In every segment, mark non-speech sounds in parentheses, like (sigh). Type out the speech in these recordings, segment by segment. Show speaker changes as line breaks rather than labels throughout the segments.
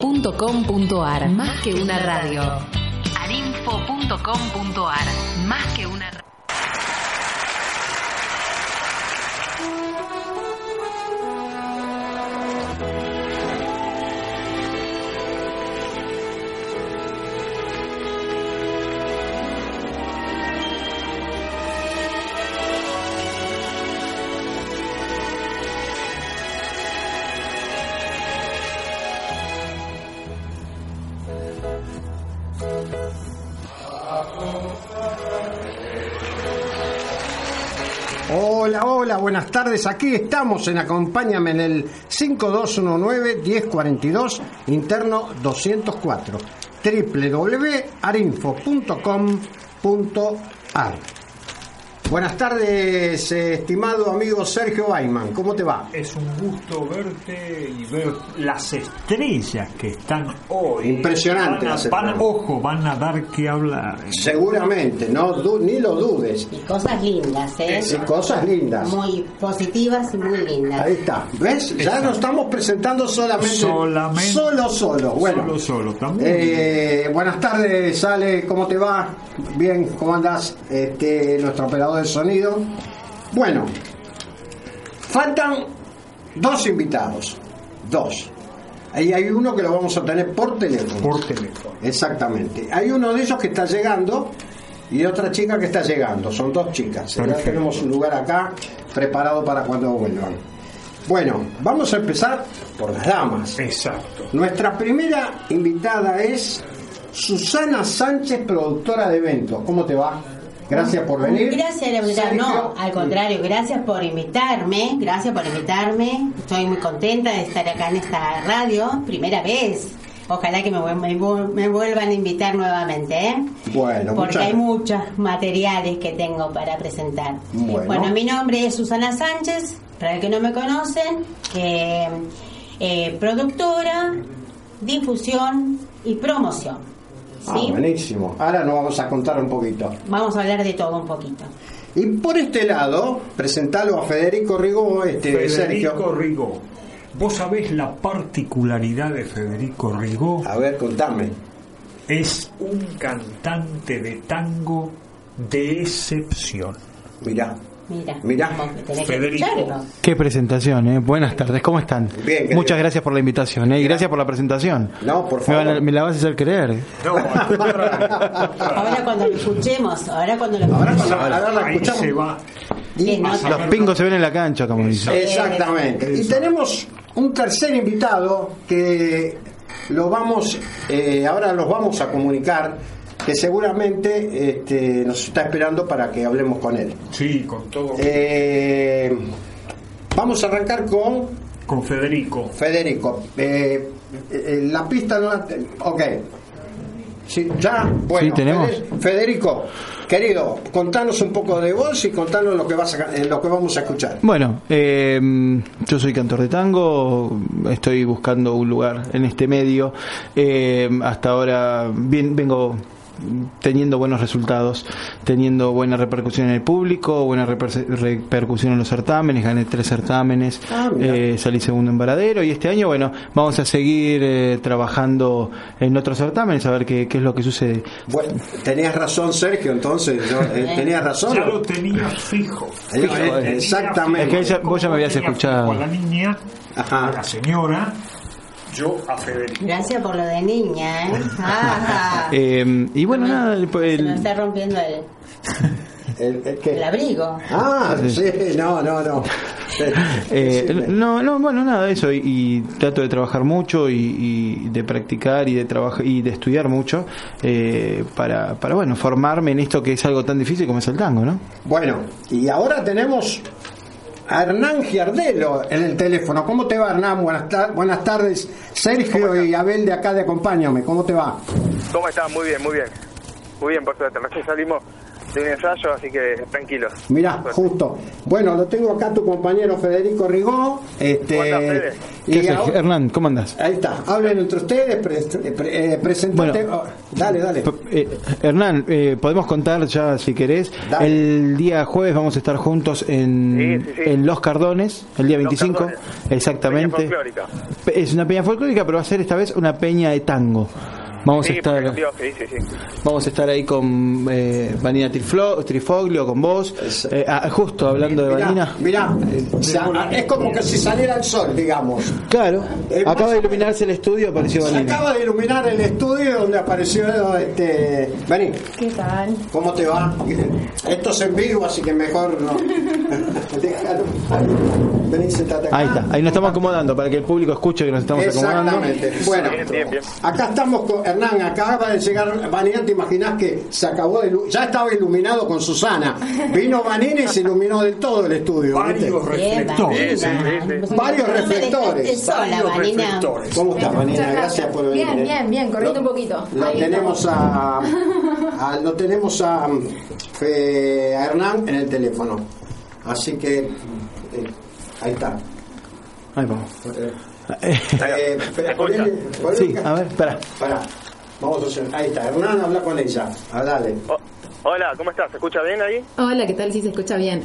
.com.ar Más que una radio. arinfo.com.ar Más que una radio.
Buenas tardes. Aquí estamos en Acompáñame en el 5219-1042, interno 204, www.arinfo.com.ar. Buenas tardes, eh, estimado amigo Sergio Baiman. ¿Cómo te va?
Es un gusto verte y ver las estrellas que están hoy.
Impresionante
Van a-
las
van-
estrellas.
ojo, van a dar que hablar.
Seguramente, no du- ni lo dudes.
Y cosas lindas, ¿eh?
Sí, cosas lindas.
Muy positivas y muy lindas.
Ahí está. ¿Ves? Ya nos estamos presentando solamente.
Solamente-
Solo, solo. Bueno.
Solo, solo, bien.
Eh, buenas tardes, Ale. ¿Cómo te va? Bien, ¿cómo andas? Este, nuestro operador de sonido. Bueno, faltan dos invitados. Dos. Ahí hay uno que lo vamos a tener por teléfono.
Por teléfono.
Exactamente. Hay uno de ellos que está llegando y otra chica que está llegando. Son dos chicas. Ya
Perfecto.
tenemos un lugar acá preparado para cuando vuelvan. Bueno, vamos a empezar por las damas.
Exacto.
Nuestra primera invitada es Susana Sánchez, productora de eventos. ¿Cómo te va? Gracias por venir.
Gracias, no, al contrario, gracias por invitarme, gracias por invitarme. Estoy muy contenta de estar acá en esta radio, primera vez. Ojalá que me, me me vuelvan a invitar nuevamente, ¿eh?
Bueno,
Porque
muchas-
hay muchos materiales que tengo para presentar.
Bueno.
mi nombre es Susana Sánchez, para el que no me conocen, eh, eh, productora, difusión y promoción.
Ah,
¿sí?
buenísimo. Ahora nos vamos a contar un poquito.
Vamos a hablar de todo un poquito.
Y por este lado, presentalo a Federico Rigo, este,
Federico
Sergio.
Rigó. Vos sabés la particularidad de Federico Rigó.
A ver, contame.
Es un cantante de tango de excepción.
Mirá.
Mira, que
Federico.
Qué presentación, ¿eh? Buenas tardes, ¿cómo están?
Bien.
Muchas gracias por la invitación, ¿eh? Y gracias por la presentación.
No, por
Me,
favor.
van a- me la vas a hacer creer.
No.
Ahora cuando lo escuchemos, ahora cuando lo
Ahora
escuchemos.
cuando- ahora la escuchamos.
se va.
Los pingos se ven en la cancha, como dice.
Exactamente. Y tenemos un tercer invitado que lo vamos, eh, ahora los vamos a comunicar, que seguramente este, nos está esperando para que hablemos con él.
Sí, con todo.
Eh, vamos a arrancar con
Con Federico.
Federico. Eh, eh, la pista no la... Ok. Sí, ya, bueno.
Sí, tenemos.
Fede- Federico, querido, contanos un poco de vos y contanos lo que, vas a, eh, lo que vamos a escuchar.
Bueno, eh, yo soy cantor de tango, estoy buscando un lugar en este medio. Eh, hasta ahora bien, vengo teniendo buenos resultados, teniendo buena repercusión en el público, buena reper- repercusión en los certámenes, gané tres certámenes,
Ah,
eh, salí segundo en Varadero y este año, bueno, vamos a seguir eh, trabajando en otros certámenes a ver qué, qué es lo que sucede.
Bueno, tenías razón, Sergio, entonces, yo, eh, tenías razón.
Ya lo tenía fijo.
Exactamente.
Es que ella- vos ya me habías escuchado.
la niña,
Ajá.
la señora, yo a Federico.
Gracias por lo de niña, ¿eh? (laughs) Ah,
Eh, y bueno, nada, el-
se me está rompiendo el, (laughs)
El, el qué?
el abrigo.
Ah, sí, no, no, no. (laughs)
Eh, no, no, bueno, nada, eso, y, y trato de trabajar mucho y, y de practicar y de trabajar y de estudiar mucho eh, para, para, bueno, formarme en esto que es algo tan difícil como es el tango, ¿no?
Bueno, y ahora tenemos a Hernán Giardelo en el teléfono. ¿Cómo te va, Hernán? Buenas, tar- buenas tardes. Sergio y Abel de acá de Acompáñame. ¿Cómo te va?
¿Cómo están? Muy bien, muy bien. Muy bien, por suerte. Recién salimos de un ensayo, así que tranquilos.
Mirá,
suerte.
justo. Bueno, lo tengo acá tu compañero Federico Rigó. Este,
¿Cómo andás, Fede?
y
¿Qué
ahora-
Hernán? ¿Cómo andás?
Ahí está. Hablen entre ustedes. Pre, pre- eh, presentate.
Bueno.
oh, dale, dale.
Eh, Hernán, eh, podemos contar ya si querés.
Dale.
El día jueves vamos a estar juntos en,
Sí, sí, sí.
en Los Cardones, el día
Los
25.
Cardones.
Exactamente.
Peña
Es una peña folclórica, pero va a ser esta vez una peña de tango. Vamos a
Sí,
estar
cambió, sí, sí, sí.
vamos a estar ahí con eh, Vanina Triflo- Trifoglio, con vos. Eh, ah, justo hablando de
Mirá,
Vanina.
mirá, o sea, es como que si saliera el sol, digamos.
Claro,
Eh,
acaba de iluminarse el estudio, apareció
Se
Vanina.
acaba de iluminar el estudio donde apareció este. Vení,
¿Qué tal?
¿cómo te va? Esto es en vivo, así que mejor no. (laughs) Déjalo. Vení, sentate acá.
Ahí está, ahí nos estamos acomodando para que el público escuche que nos estamos acomodando.
Exactamente. Bueno,
Bien, bien, bien.
acá estamos con Hernán. Acaba de llegar Vanina. ¿Te imaginas que se acabó de Ya estaba iluminado con Susana. Vino Vanina y se iluminó del todo el estudio.
Varios reflectores.
Sí, sí, sí.
Varios
No
reflectores.
sola,
reflectores.
¿Cómo estás, Vanina? Gracias por venir.
Bien,
¿eh?
bien, bien, corriendo un poquito.
Lo
Ahí
tenemos a, a- lo tenemos a, eh, a Hernán en el teléfono. Así que eh, ahí está.
Ahí vamos. (laughs)
Eh, espera,
Sí, a ver, espera.
Pará. Vamos a hacer. Ahí está. Hernán, habla con ella. Hablale.
Oh, hola, ¿cómo estás? ¿Se escucha bien ahí?
Hola, ¿qué tal? Sí, se escucha bien.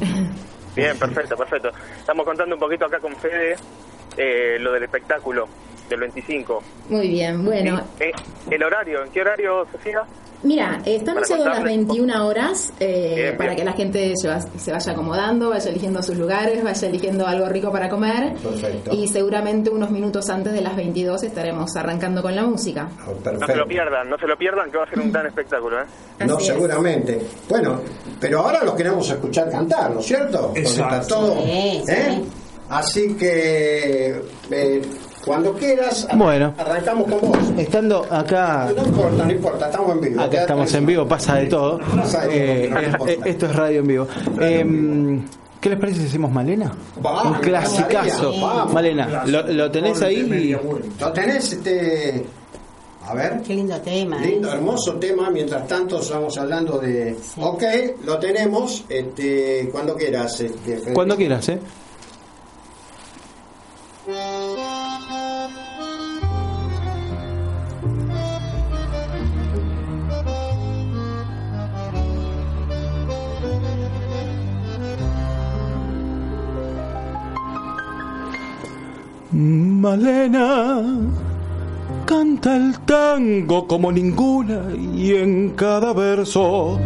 Bien, perfecto, perfecto. Estamos contando un poquito acá con Fede eh, lo del espectáculo del 25.
Muy bien, bueno.
Eh, ¿El horario? ¿En qué horario, Sofía?
Mira, está
Para
anunciado a las
contarles un poco.
21 horas eh,
Bien,
para
bien.
que la gente se, va- se vaya acomodando, vaya eligiendo sus lugares, vaya eligiendo algo rico para comer.
Perfecto.
Y seguramente unos minutos antes de las 22 estaremos arrancando con la música.
Ah,
No se lo
Perfecto.
pierdan, no se lo pierdan que va a ser un gran espectáculo, ¿eh?
No,
es.
seguramente. Bueno, pero ahora los queremos escuchar cantar, ¿no es cierto? Porque
Exacto.
está todo.
Sí, sí.
¿eh? Así que eh, cuando quieras,
Bueno.
arrancamos con vos.
Estando acá,
No importa, no importa, estamos en vivo.
acá estamos en vivo, pasa de todo.
Pasa de todo,
Eh,
no
eh, eh, esto es radio en vivo. Eh, ¿Qué les parece si hacemos Malena?
Va,
Un clasicazo.
vamos.
Malena, ¿lo, lo tenés ahí?
¿Lo tenés? Este... A ver.
Qué lindo tema. ¿eh?
Lindo, hermoso tema. Mientras tanto, estamos hablando de. Ok, lo tenemos. Este, cuando quieras. Este.
Cuando quieras, ¿eh? Malena canta el tango como ninguna y en cada verso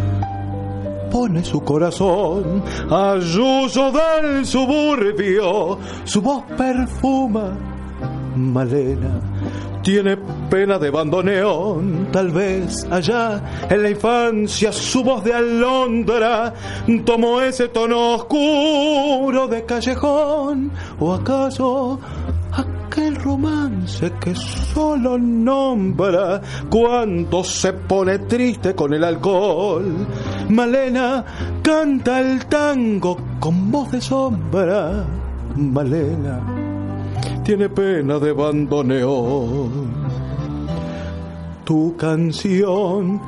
pone su corazón a yuyo del suburbio, su voz perfuma. Malena tiene pena de bandoneón, tal vez allá en la infancia su voz de alondra tomó ese tono oscuro de callejón, o acaso aquel romance que solo nombra cuando se pone triste con el alcohol. Malena canta el tango con voz de sombra. Malena tiene pena de bandoneón. Tu canción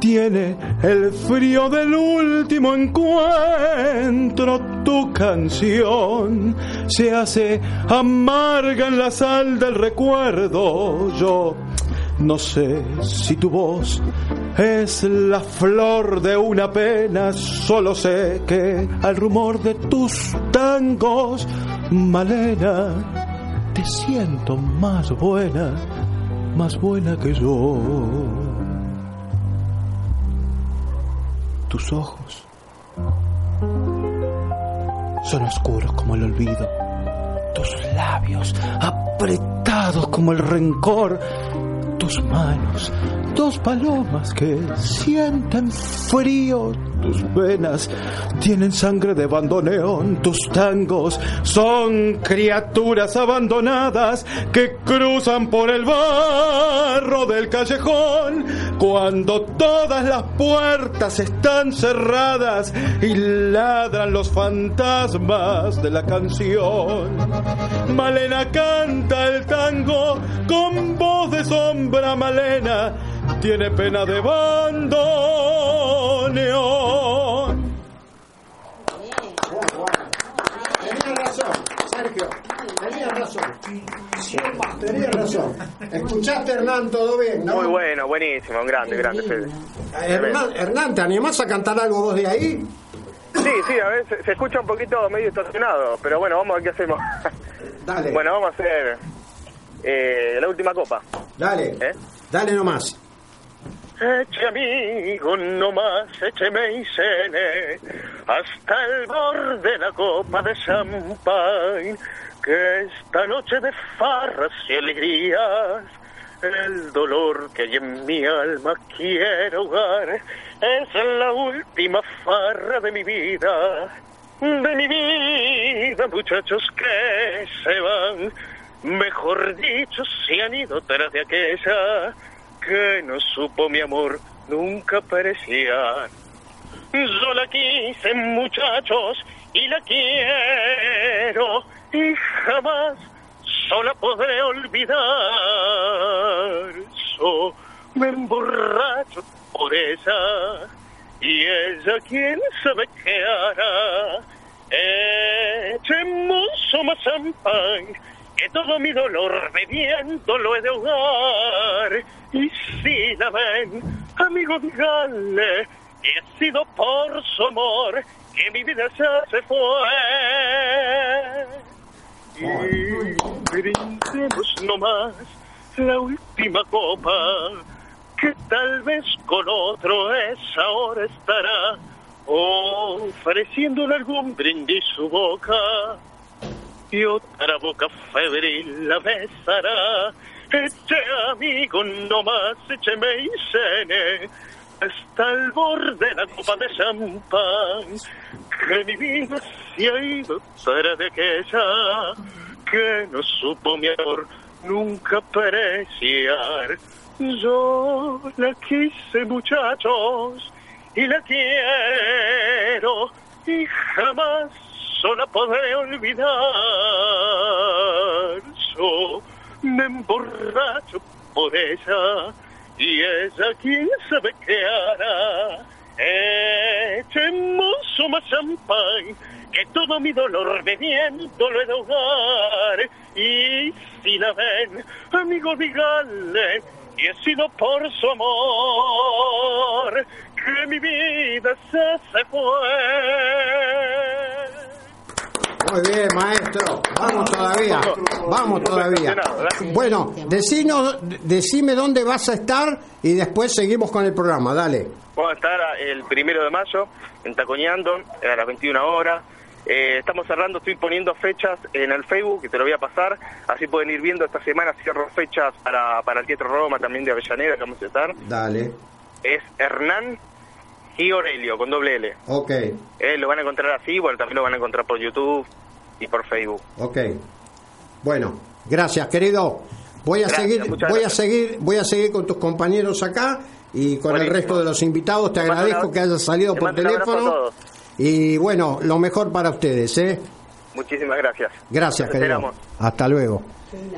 tiene el frío del último encuentro. Tu canción se hace amarga en la sal del recuerdo. Yo no sé si tu voz es la flor de una pena, solo sé que al rumor de tus tangos, Malena, te siento más buena, más buena que yo. Tus ojos son oscuros como el olvido, tus labios apretados como el rencor, tus manos, dos palomas que sienten frío, tus venas tienen sangre de bandoneón, tus tangos son criaturas abandonadas que cruzan por el barro del callejón,
cuando todas las puertas están cerradas y ladran los fantasmas de la canción. Malena canta el tango con voz de sombra, Malena tiene pena de bandoneón.
Tenía razón, Sergio. Tenía razón. Tenía razón. ¿Escuchaste, Hernán, todo bien? ¿no?
Muy bueno, buenísimo, grande, grande, Fede.
Hernán, Hernán, ¿te animás a cantar algo vos de ahí?
Sí, sí, a veces se escucha un poquito medio estacionado, pero bueno, vamos a ver qué hacemos.
Dale.
Bueno, vamos a hacer eh, la última copa.
Dale.
¿Eh?
Dale nomás.
Eche amigo, no más, écheme y cene hasta el borde de la copa de champán, que esta noche de farras y alegrías, el dolor que hay en mi alma quiero ahogar, es la última farra de mi vida, de mi vida, muchachos que se van, mejor dicho, se han ido tras de aquella que no supo mi amor nunca apreciar. Yo la quise, muchachos, y la quiero, y jamás sola podré olvidar. Yo me emborracho por ella, y ella quién sabe qué hará. Echemos más champán, que todo mi dolor bebiendo lo he de ahogar. Y si la ven, amigo, díganle que ha sido por su amor que mi vida ya se fue. Y brindemos nomás la última copa, que tal vez con otro esa hora estará ofreciéndole algún brindis su boca otra boca febril la besará. Eche amigo, no más, écheme y cene hasta el borde de la copa de champán. Que mi vida se ha ido fuera de aquella que no supo mi amor nunca apreciar. Yo la quise, muchachos, y la quiero, y jamás sola podré olvidar. Yo me emborracho por ella y ella quién sabe qué hará. Echemos más champán, que todo mi dolor bebiendo lo he de ahogar. Y si la ven, amigo, díganle, y he sido por su amor, que mi vida se, se fue.
Muy bien, maestro. Vamos todavía. Vamos todavía. Bueno, decinos, decime dónde vas a estar y después seguimos con el programa. Dale.
Vamos a estar el primero de mayo en Tacoñando a las 21 horas. Eh, estamos cerrando, estoy poniendo fechas en el Facebook, que te lo voy a pasar. Así pueden ir viendo esta semana. Cierro fechas para, para el Teatro Roma, también de Avellaneda, que vamos a estar.
Dale.
Es Hernán y Aurelio, con doble L.
Ok,
Eh, lo van a encontrar así, bueno, también lo van a encontrar por YouTube y por Facebook.
ok. Bueno, gracias, querido. Voy a
Gracias,
seguir, voy a seguir, voy a seguir con tus compañeros acá y con el resto de los invitados. Te agradezco que hayas salido
te
por teléfono. Y bueno, lo mejor para ustedes, ¿eh?
Muchísimas gracias.
Gracias, querido. Hasta luego.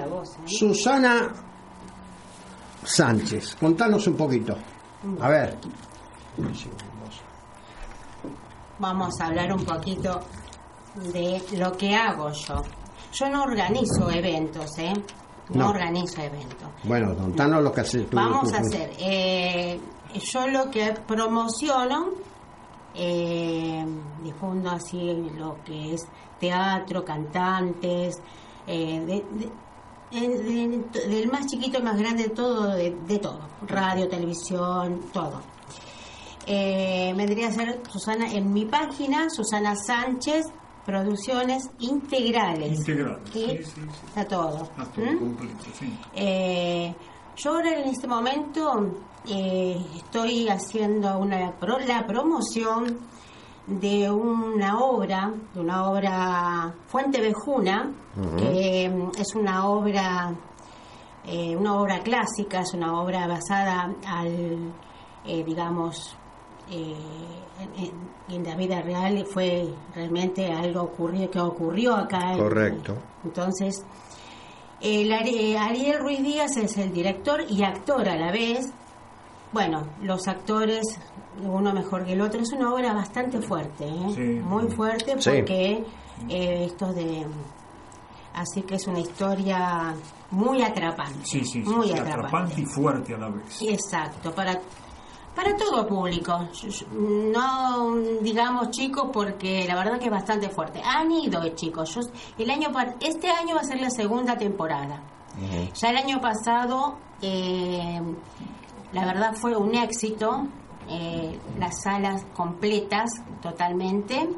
Voz, ¿eh?
Susana Sánchez, contanos un poquito. A ver.
Vamos a hablar un poquito de lo que hago yo. Yo no organizo eventos, ¿eh? No,
No.
organizo eventos.
Bueno, contanos lo que haces tú.
Vamos
tú-
a hacer. eh, yo lo que promociono, eh, difundo así lo que es teatro, cantantes, eh, de- de- del más chiquito al más grande, todo, de todo. Radio, televisión, todo. Eh, vendría a ser Susana en mi página, Susana Sánchez, Producciones Integrales.
Integrales,
¿Sí?
sí, sí, sí.
Está todo.
Está todo
¿Mm?
completo, sí.
Eh, yo ahora en este momento eh, estoy haciendo una pro- la promoción de una obra, de una obra Fuente Vejuna, que mm, es una obra eh, una obra clásica, es una obra basada al, eh, digamos, eh, en, en la vida real, fue realmente algo ocurrido, que ocurrió acá. en-
Correcto.
entonces, el Ari- Ariel Ruiz Díaz es el director y actor a la vez. Bueno, los actores, uno mejor que el otro, es una obra bastante fuerte, ¿eh?
Sí.
muy fuerte
Sí.
porque eh, esto de... Así que es una historia muy atrapante.
Sí, sí, sí,
muy
sí,
atrapante.
atrapante y fuerte a la vez.
Exacto, para para todo público. No digamos chicos porque la verdad que es bastante fuerte. Han ido chicos. Yo, el año este año va a ser la segunda temporada. Ya el año pasado eh, la verdad fue un éxito. eh, las salas completas totalmente.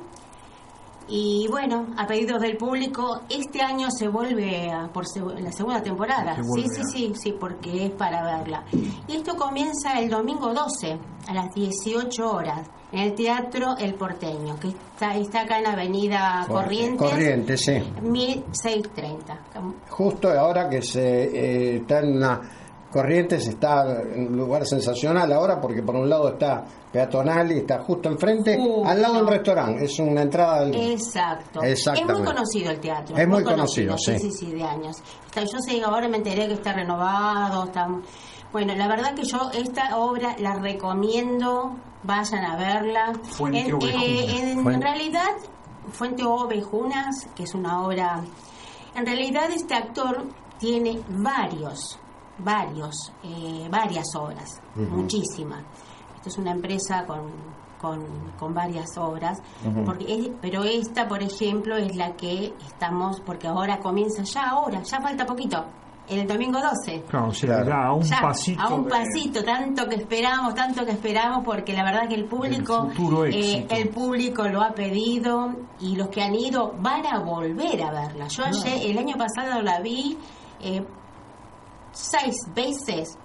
Y bueno, a pedidos del público, este año se vuelve a- por seg- la segunda temporada.
Se
Sí, sí, sí, sí, porque es para verla. Y esto comienza el domingo 12 a las 18 horas en el Teatro El Porteño, que está, está acá en Avenida Corrientes,
Corrientes, sí.
1630.
Justo ahora que se eh, está en una Corrientes está en un lugar sensacional ahora porque por un lado está peatonal y está justo enfrente,
Justo.
al lado del restaurante. Es una entrada al...
Exacto.
Exactamente.
Es muy conocido el teatro.
Es muy conocido,
sí.
sí.
Sí, sí, de años. Está- yo sé, ahora me enteré que está renovado. Está, bueno, la verdad que yo esta obra la recomiendo. Vayan a verla.
Fuente
en,
Ovejunas.
eh, en
Fuente-
realidad, Fuente Ovejunas, que es una obra... En realidad este actor tiene varios, varios, eh, varias obras, muchísimas. Esto es una empresa con, con, con varias obras, porque es- pero esta, por ejemplo, es la que estamos, porque ahora comienza ya ahora, ya falta poquito, el domingo 12.
Claro, se
Claro.
le da a un
Ya,
pasito.
a un
de-
pasito, tanto que esperamos, tanto que esperamos, porque la verdad que el público,
El
eh, el público lo ha pedido y los que han ido van a volver a verla. Yo ayer, el año pasado la vi eh, seis veces,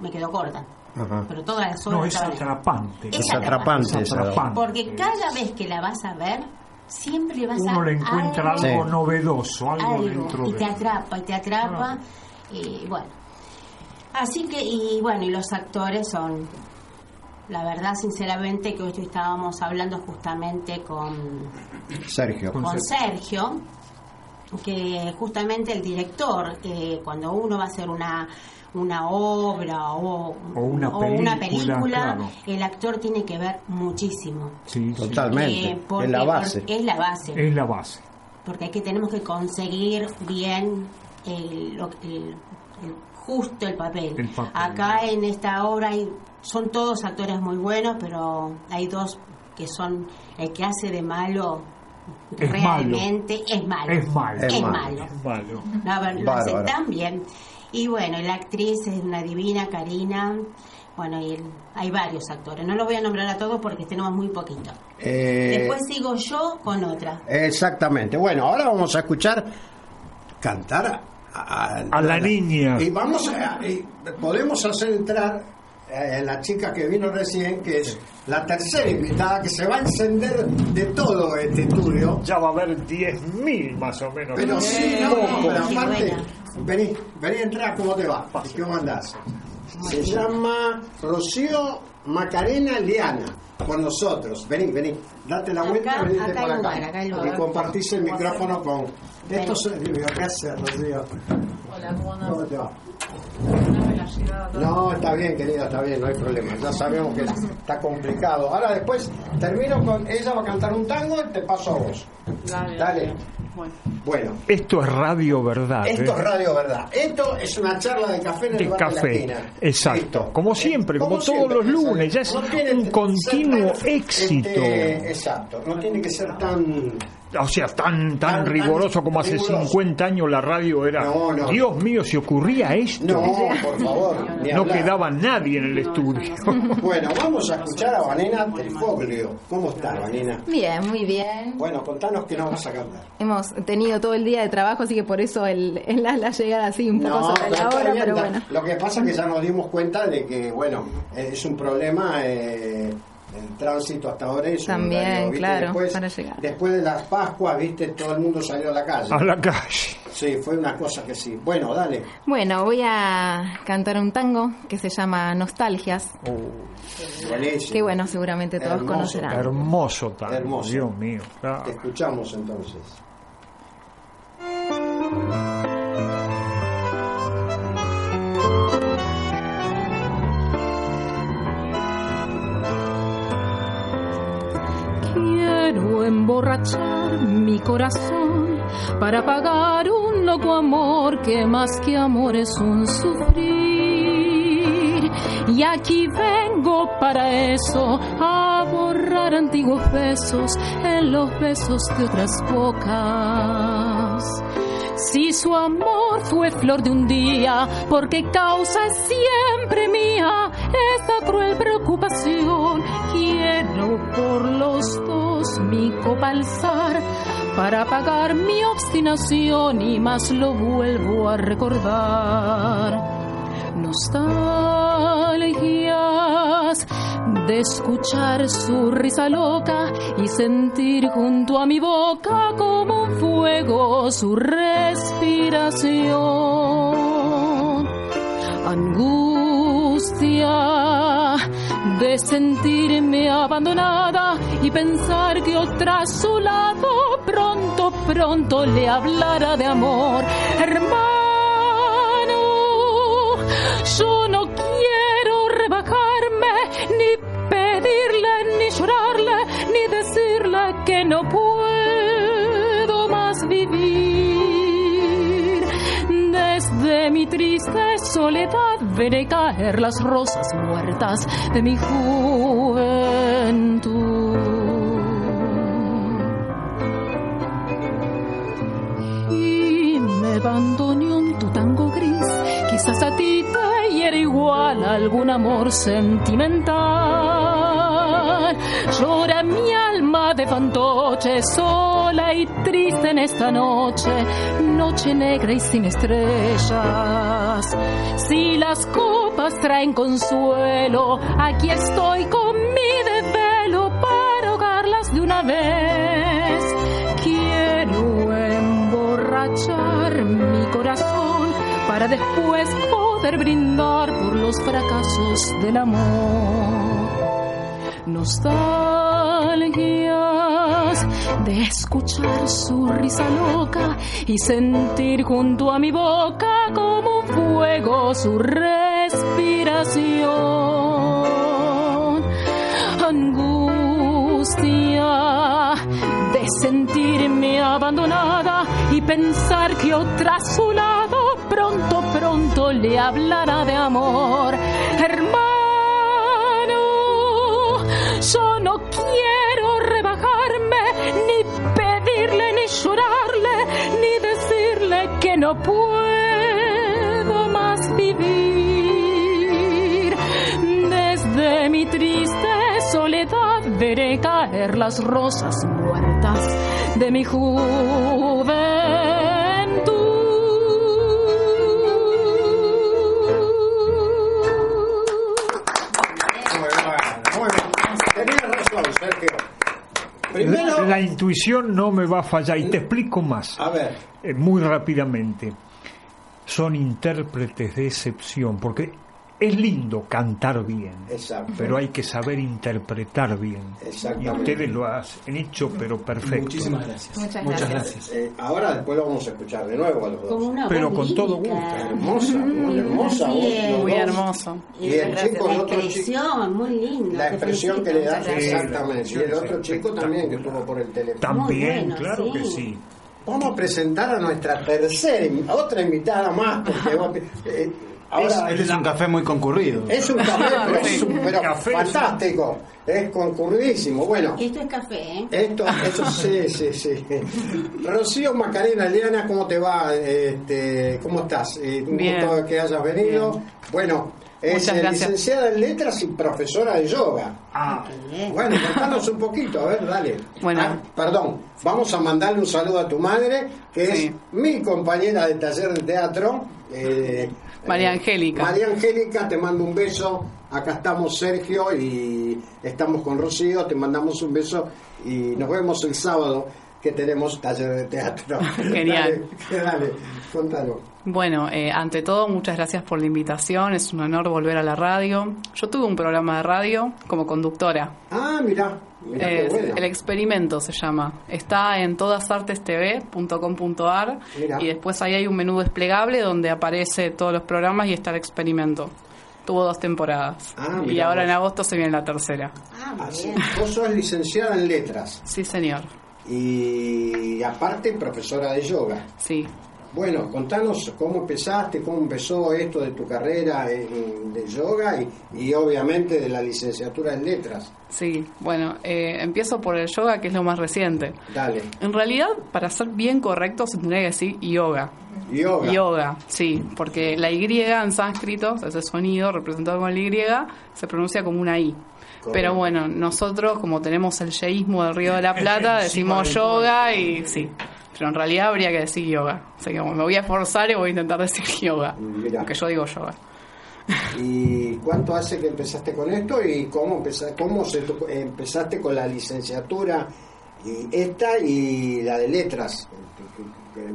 me quedó corta,
Ajá.
pero todas las horas
No, es atrapante.
Es
Es atrapante
Es
esa.
atrapante.
Porque cada vez que la vas a ver, siempre vas a
Uno le encuentra algo,
Sí.
novedoso, algo,
algo,
dentro
y
de
te atrapa y te atrapa y bueno así que y bueno y los actores son la verdad sinceramente que hoy estábamos hablando justamente con
Sergio.
Con
con Sergio que justamente el director eh, cuando uno va a hacer una una obra o,
O una
una
película,
película,
claro.
el actor tiene que ver muchísimo
Sí.
Totalmente.
Eh, porque-
es la base.
es la base
Es la base.
porque aquí tenemos que conseguir bien el, lo- el- el- justo el papel.
El papel.
Acá en esta obra hay, son todos actores muy buenos, pero hay dos que son el que hace de malo
Es
realmente es malo.
Es malo.
Es
Es
malo.
malo.
Malo.
No, lo hace
Bárbaro.
tan bien. Y bueno, la actriz es una divina, Karina. Bueno, y el- hay varios actores. No los voy a nombrar a todos porque tenemos muy poquito.
Eh,
Después sigo yo con otra.
Exactamente. Bueno, ahora vamos a escuchar cantar a, a-
A la niña.
Y vamos a, y podemos hacer entrar eh, la chica que vino recién, que es la tercera invitada, que se va a encender de todo este estudio.
Ya va a haber 10.000 más o menos.
Pero sí, no, no, pero
Qué
aparte, vení, vení a entrar, ¿cómo te va? ¿Y ¿Cómo andás? Se llama Rocío Macarena Liana, con nosotros. Vení, vení, date la
Acá-
vuelta, venite
acá lugar,
acá. y compartís el micrófono con... Esto es... ¿Qué haces, Rocío?
Hola, ¿cómo
¿Cómo te va? No, está bien, querida, está bien, no hay problema. Ya sabemos que está complicado. Ahora después termino con... Ella va a cantar un tango y te paso a vos.
Dale,
Dale.
Bueno.
Esto es radio verdad.
Esto
¿eh?
es Radio Verdad. Esto es una charla de café en el
De
bar de la
café.
esquina.
Exacto.
Listo.
Como siempre, como todos
siempre,
los lunes, ya es
tiene
un continuo
tan,
éxito.
este, exacto. No tiene que ser tan.
O sea, tan, tan,
Tan-
riguroso
tan
como hace
riguroso.
50 años la radio era.
No, no.
Dios mío, si ocurría esto,
No, por favor.
no quedaba nadie en el estudio. (laughs)
Bueno, vamos a escuchar a Vanina Trifoglio. ¿Cómo está, Vanina?
Bien, muy bien.
Bueno, contanos que nos vas a cantar.
Hemos tenido todo el día de trabajo, así que por eso el, el- la, la llegada así un poco sobre la hora,
bien,
pero bueno.
Lo que pasa es que ya nos dimos cuenta de que, bueno, es un problema eh, el tránsito hasta ahora es un
También, claro,
después,
para llegar.
después de las Pascuas, viste, todo el mundo salió a la calle.
A la calle.
Sí, fue una cosa que sí. Bueno, dale.
Bueno, voy a cantar un tango que se llama Nostalgias,
Buenísimo.
que bueno, seguramente todos
Hermoso,
conocerán.
Hermoso tango,
Hermoso.
Dios mío. claro.
Te escuchamos entonces.
Quiero emborrachar mi corazón para pagar un loco amor que más que amor es un sufrir. Y aquí vengo para eso, a borrar antiguos besos en los besos de otras bocas. Si su amor fue flor de un día, porque causa siempre mía esa cruel preocupación. Quiero por los dos mi copa alzar para pagar mi obstinación y más lo vuelvo a recordar. Nostalgias de escuchar su risa loca y sentir junto a mi boca como un fuego su respiración. Angustia de sentirme abandonada y pensar que otra a su lado pronto, pronto le hablará de amor. Hermano, yo no quiero rebajarme, ni pedirle, ni llorarle, ni decirle que no puedo Desde mi triste soledad veré caer las rosas muertas de mi juventud. Y me bandoneón tu tango gris, quizás a ti te hiere igual algún amor sentimental. Llora mi alma de fantoche, sola y triste en esta noche, noche negra y sin estrellas. Si las copas traen consuelo, aquí estoy con mi desvelo para ahogarlas de una vez. Quiero emborrachar mi corazón para después poder brindar por los fracasos del amor. Nostalgias de escuchar su risa loca y sentir junto a mi boca como un fuego su respiración. Angustia de sentirme abandonada y pensar que otra su lado pronto, pronto le hablará de amor. Hermano, no puedo más vivir. Desde mi triste soledad veré caer las rosas muertas de mi
Muy
La, intuición no me va a fallar y te explico más.
a ver,
Eh, muy rápidamente. Son intérpretes de excepción, porque es lindo cantar bien,
exacto.
pero hay que saber interpretar bien. Y ustedes lo han hecho, pero perfecto.
Muchísimas gracias.
Muchas
Muchas
gracias.
gracias.
Eh, ahora después lo vamos a escuchar de nuevo a los dos.
una
Pero con todo gusto.
Hermosa, muy hermosa.
Bien.
los
Muy hermoso.
Y el chico,
La
otro chico,
expresión, muy linda.
la expresión que le da, exactamente. Y el otro chico también que estuvo por el teléfono.
También,
bueno,
claro
sí.
que sí.
Vamos a presentar a nuestra tercera, a otra invitada más, porque (laughs) eh, ahora
Este es un café muy concurrido.
es un café, (laughs) pero, es un- pero
Café,
fantástico, es concurridísimo. Bueno,
Esto es café, ¿eh?
esto, eso (laughs) sí, sí, sí. Rocío Macarena Eliana, ¿cómo te va? Este, ¿Cómo estás? Eh, un
Bien.
gusto que hayas venido. Bueno, es eh, licenciada en letras y profesora de yoga.
Ah,
Qué bien.
Bueno, contanos un poquito, a ver, dale.
Bueno.
Ah, perdón, vamos a mandarle un saludo a tu madre, que es mi compañera de taller de teatro. eh,
María
eh,
Angélica.
María Angélica, te mando un beso. Acá estamos Sergio y estamos con Rocío, te mandamos un beso y nos vemos el sábado que tenemos taller de teatro. (laughs)
Genial.
Dale, dale, contalo.
Bueno, eh, ante todo, muchas gracias por la invitación. Es un honor volver a la radio. Yo tuve un programa de radio como conductora.
Ah, mira, mira qué
Es-
bueno.
el experimento se llama. Está en todasartestv.com.ar y después ahí hay un menú desplegable donde aparece todos los programas y está el experimento. Tuvo dos temporadas.
Ah,
y ahora
vos.
en agosto se viene la tercera.
Así, vos sos licenciada en letras
Sí, señor.
Y aparte profesora de yoga.
Sí.
Bueno, contanos cómo empezaste, cómo empezó esto de tu carrera en- de yoga y, y obviamente de la licenciatura en letras.
Sí, bueno, eh, empiezo por el yoga, que es lo más reciente.
Dale.
En realidad, para ser bien correcto, se tendría que decir yoga.
Yoga.
Yoga, sí, porque la Y en sánscrito, ese sonido representado con la Y, se pronuncia como una I. Pero bueno, nosotros, como tenemos el yeísmo del Río de la Plata, decimos yoga y sí. Pero en realidad habría que decir yoga. Así que bueno, me voy a esforzar y voy a intentar decir (laughs) yoga. Aunque yo digo yoga.
¿Y cuánto hace que empezaste con esto y cómo, empeza- cómo se tu- empezaste con la licenciatura y esta y la de letras que- que-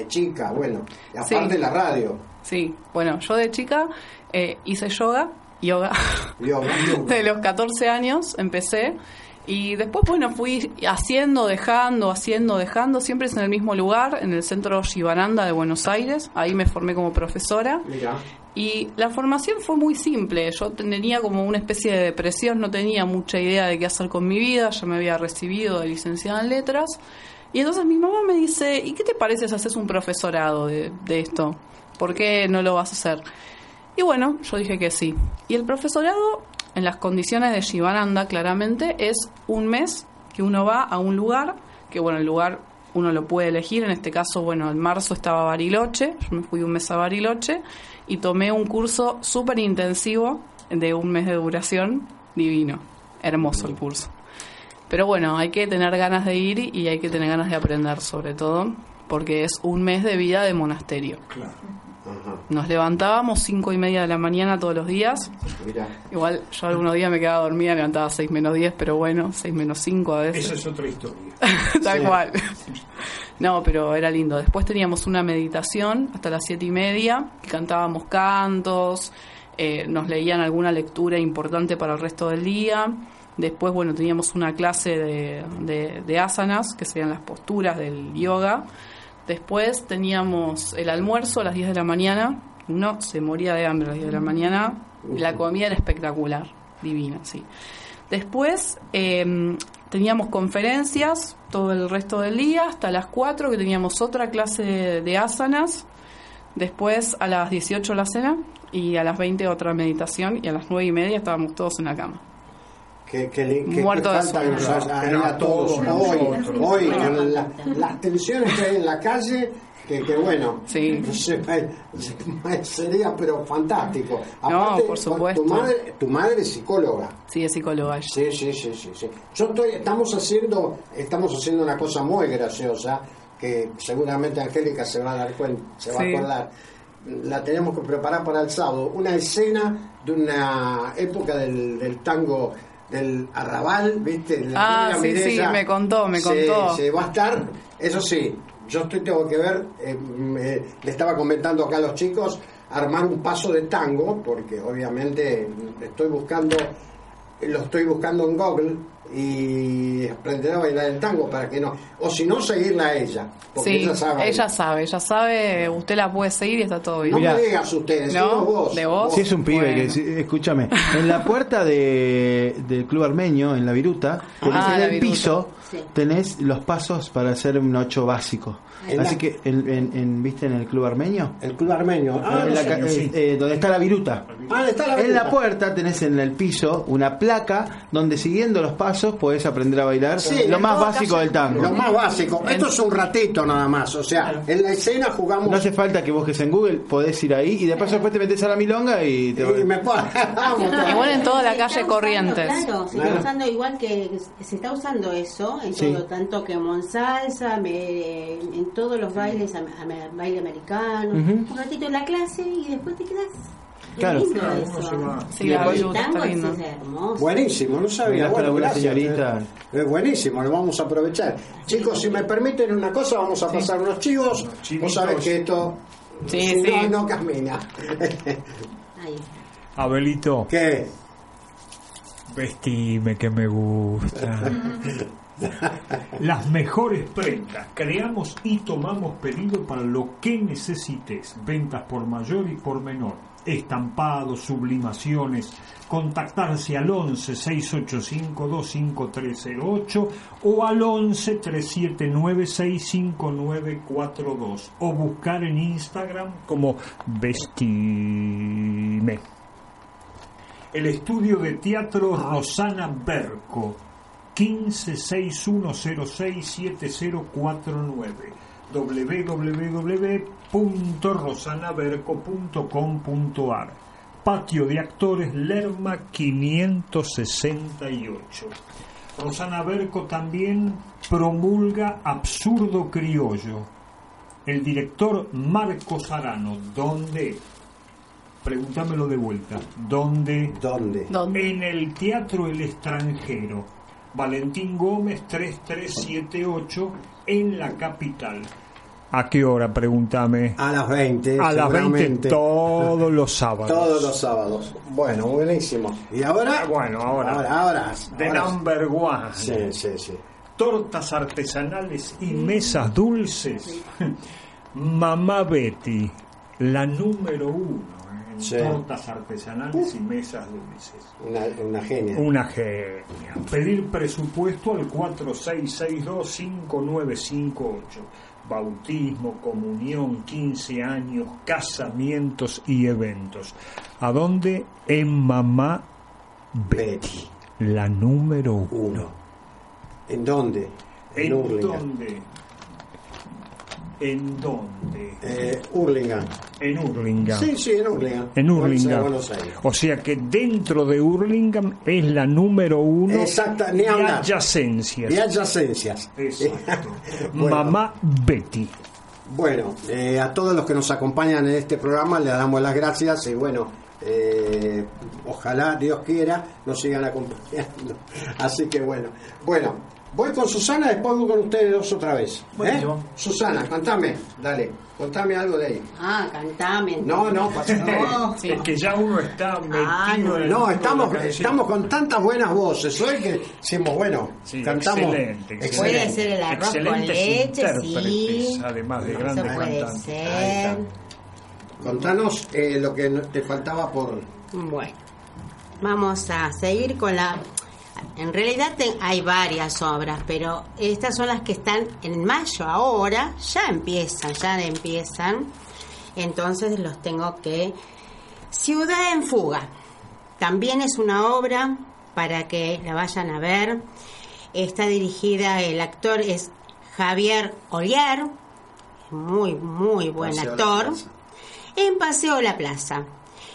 de chica? Bueno, aparte
Sí.
la radio.
Sí, bueno, yo de chica eh, hice yoga, (laughs) yoga, de los 14 años empecé. Y después, bueno, fui haciendo, dejando, haciendo, dejando, siempre es en el mismo lugar, en el centro Shivananda de Buenos Aires, ahí me formé como profesora.
Mira.
y la formación fue muy simple, yo tenía como una especie de depresión, no tenía mucha idea de qué hacer con mi vida, ya me había recibido de licenciada en letras. Y entonces mi mamá me dice, ¿y qué te parece si haces un profesorado de, de esto? ¿Por qué no lo vas a hacer? Y bueno, yo dije que sí. Y el profesorado, en las condiciones de Shivananda, claramente, es un mes que uno va a un lugar, que bueno, el lugar uno lo puede elegir. En este caso, bueno, en marzo estaba Bariloche, yo me fui un mes a Bariloche y tomé un curso súper intensivo de un mes de duración, divino, hermoso el curso. Pero bueno, hay que tener ganas de ir y hay que tener ganas de aprender sobre todo, porque es un mes de vida de monasterio. Nos levantábamos cinco y media de la mañana todos los días.
Mira.
Igual yo algunos días me quedaba dormida, me levantaba a seis menos 10, pero bueno, seis menos 5 a veces.
Esa es otra historia. (laughs)
Tal
Sí.
cual. No, pero era lindo. Después teníamos una meditación hasta las siete y media, que cantábamos cantos, eh, nos leían alguna lectura importante para el resto del día. Después, bueno, teníamos una clase de, de, de asanas, que serían las posturas del yoga. Después teníamos el almuerzo a las 10 de la mañana. Uno se moría de hambre a las 10 de la mañana. La comida era espectacular, divina, sí. Después eh, teníamos conferencias todo el resto del día, hasta las 4 que teníamos otra clase de, de asanas. Después a las 18 la cena y a las 20 otra meditación y a las 9 y media estábamos todos en la cama.
Que, que, le- que-
Muerto
que
de
falta que nos a
a
todos hoy, hoy
Bueno,
con la- las tensiones que hay en la calle, que, que bueno,
Sí.
se- se- sería pero fantástico.
No,
Aparte,
por supuesto.
Tu madre, tu madre es psicóloga.
Sí, es psicóloga.
Sí, sí, sí, sí, sí. Yo estoy, estamos haciendo, estamos haciendo una cosa muy graciosa que seguramente Angélica se va a dar cuenta, se va
Sí.
a acordar. La tenemos que preparar para el sábado. Una escena de una época del, del tango del arrabal, ¿viste? La
Ah, sí, sí, me contó, me contó.
sí, va a estar, eso sí, yo estoy, tengo que ver, eh, me- le estaba comentando acá a los chicos, armar un paso de tango, porque obviamente estoy buscando, lo estoy buscando en Google y aprender a bailar el tango para que no, o si no, seguirla a ella, porque
Sí,
ella sabe.
ella sabe, ella sabe, usted la puede seguir y está todo bien.
No
Mirá.
me digas ustedes,
¿No?
vos.
¿De vos?
Si es un pibe,
Bueno.
que, escúchame. En la puerta de, del club armenio, en la viruta,
Ah,
en
la
el
viruta.
piso,
Sí.
tenés los pasos para hacer un ocho básico.
En
Así
la-
que, en, en- en- ¿viste en el club armenio?
El club armenio. Ah,
En
no
la
sé.
ca- eh, eh, donde está la viruta.
Ah, está la
En la
viruta.
puerta tenés en el piso una placa donde siguiendo los pasos podés aprender a bailar
Sí,
lo más básico
caso,
del tango.
Lo más básico. Esto es un ratito nada más. O sea, en la escena jugamos.
No hace falta que busques en Google, podés ir ahí y de paso después te metes a la milonga y te
y me puedo- (laughs) Vamos,
Igual en toda la calle Corrientes.
Claro, se está usando igual que se está usando eso en
Sí.
todo, tanto que en salsa, me- en todos los bailes, am- baile americano, un ratito en la clase y después te quedas.
Claro.
eso.
Sí,
Y el tango es hermoso.
Buenísimo, no sabía. Bueno, gracias.
señorita.
Es buenísimo, lo vamos a aprovechar. Chicos, si me permiten una cosa, vamos a pasar unos chivos. Vos sabés que esto
sí.
no, no camina.
Ahí.
Abelito,
¿Qué?
vestime que me gusta. (laughs) (laughs) Las mejores prendas. Creamos y tomamos pedido para lo que necesites. Ventas por mayor y por menor. Estampados, sublimaciones. Contactarse al 11 685 25308 o al 11 379 65942 o buscar en Instagram como Vestime. El estudio de teatro Rosana Berco 1561067049 www.rosanaberco.com.ar Patio de Actores Lerma 568 Rosana Berco también promulga Absurdo Criollo el director Marcos Arano ¿dónde? Pregúntamelo de vuelta. ¿Dónde?
¿Dónde?
En el Teatro El Extranjero. Valentín Gómez 3378 en la capital. ¿A qué hora? Pregúntame.
A las 20.
A las 20
seguramente.
todos los sábados.
Todos los sábados. Bueno, buenísimo. ¿Y ahora?
Bueno, ahora.
Ahora, ahora.
The
ahora.
number one.
Sí, sí, sí.
Tortas artesanales y mesas dulces. (laughs) Mamá Betty, la número uno
Sí.
tortas artesanales y mesas dulces.
Una, una genia.
Una genia. Pedir presupuesto al 4662-5958. Bautismo, comunión, 15 años, casamientos y eventos. ¿A dónde? En Mamá Betty, la número uno.
¿En dónde?
¿En
Hurlingham.
dónde? ¿En dónde?
Eh, Hurlingham.
En Hurlingham.
Sí, sí, en Hurlingham.
En
de. Buenos Aires.
O sea que dentro de Hurlingham es la número uno
Exacta, ni
de
hablar.
adyacencias.
Y adyacencias.
Exacto. (laughs)
Bueno.
Mamá Betty.
Bueno, eh, a todos los que nos acompañan en este programa les damos las gracias y bueno, eh, ojalá Dios quiera nos sigan acompañando. (laughs) Así que bueno, bueno, voy con Susana, después voy con ustedes dos otra vez. ¿eh? Susana, contame, dale, contame algo de ahí.
Ah, cantame.
No, no, pasa
No.
Es que ya uno está metido
Ah,
en el mundo
No,
de
estamos, estamos con tantas buenas voces hoy que decimos, bueno,
Sí,
cantamos.
excelente, excelente.
Puede ser el arroz con leche, sí.
además de grandes
puede
cantantes.
Contanos eh, lo que no- te faltaba por...
Bueno, vamos a seguir con la... En realidad hay varias obras, pero estas son las que están en mayo ahora, ya empiezan, ya empiezan. Entonces los tengo que... Ciudad en Fuga. También es una obra para que la vayan a ver. Está dirigida, el actor es Javier Olier, muy, muy buen
Paseo
actor en Paseo La Plaza.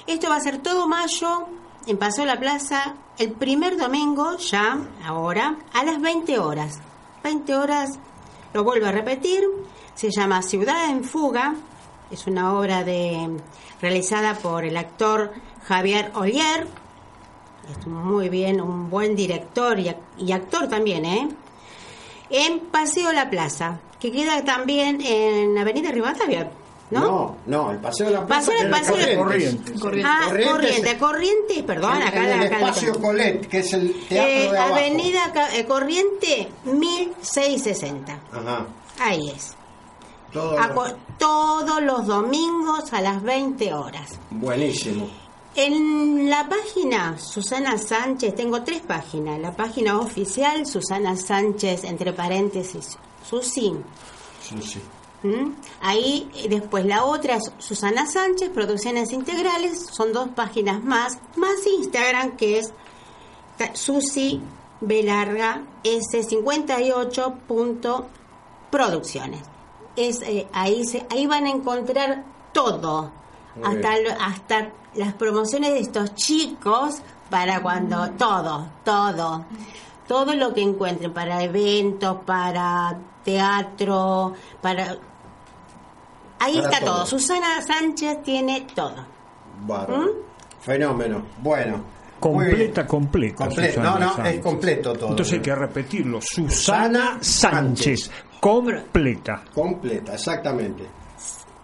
Esto va a ser todo mayo en Paseo La Plaza el primer domingo, ya, ahora, a las 20 horas. 20 horas, lo vuelvo a repetir, se llama Ciudad en Fuga, es una obra de, realizada por el actor Javier Olier, es muy bien, un buen director y actor también, ¿eh? En Paseo La Plaza, que queda también en Avenida Rivadavia, ¿no?
No, no, el paseo de la plaza.
Paseo, el paseo,
Corrientes.
Corrientes.
Ah,
Corrientes.
corriente, corriente, perdón,
En-
acá,
en el
acá
espacio
tengo.
Colet, que es el teatro
Eh,
de abajo.
Avenida eh, Corriente 1660.
Ajá.
Ahí es.
Todo
A co- todos los domingos a las 20 horas.
buenísimo.
En la página Susana Sánchez, tengo tres páginas. La página oficial, Susana Sánchez, entre paréntesis, Susi.
Sí, sí.
¿Mm? Ahí eh, después la otra es Susana Sánchez, Producciones Integrales, son dos páginas más, más Instagram que es Susi B larga S58 punto producciones. Es, eh, ahí, se, ahí van a encontrar todo,
Muy
hasta, lo- hasta las promociones de estos chicos para cuando, todo, todo, todo lo que encuentren para eventos, para teatro, para... Ahí está todo.
todo.
Susana Sánchez tiene todo. ¿Mm?
Fenómeno. Bueno.
Completa, completa.
Comple-
Susana
no, no,
Sánchez.
es completo todo.
Entonces hay que repetirlo. Susana Sánchez. Completa.
Completa, exactamente.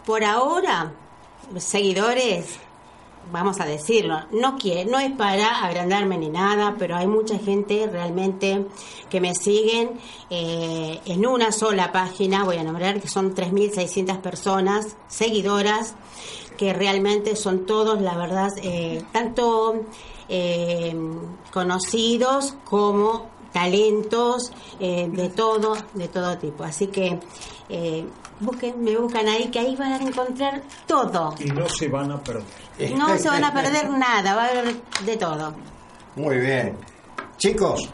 Por ahora, seguidores, vamos a decirlo, no quiero, no es para agrandarme ni nada, pero hay mucha gente realmente que me siguen eh, en una sola página, voy a nombrar que son 3.600 personas seguidoras, que realmente son todos, la verdad, eh, tanto eh, conocidos como talentos eh, de todo, de todo tipo. Así que eh, busquen, me buscan ahí, que ahí van a encontrar todo.
Y no se van a perder.
No se van a perder nada, va a haber de todo.
Muy bien. Chicos,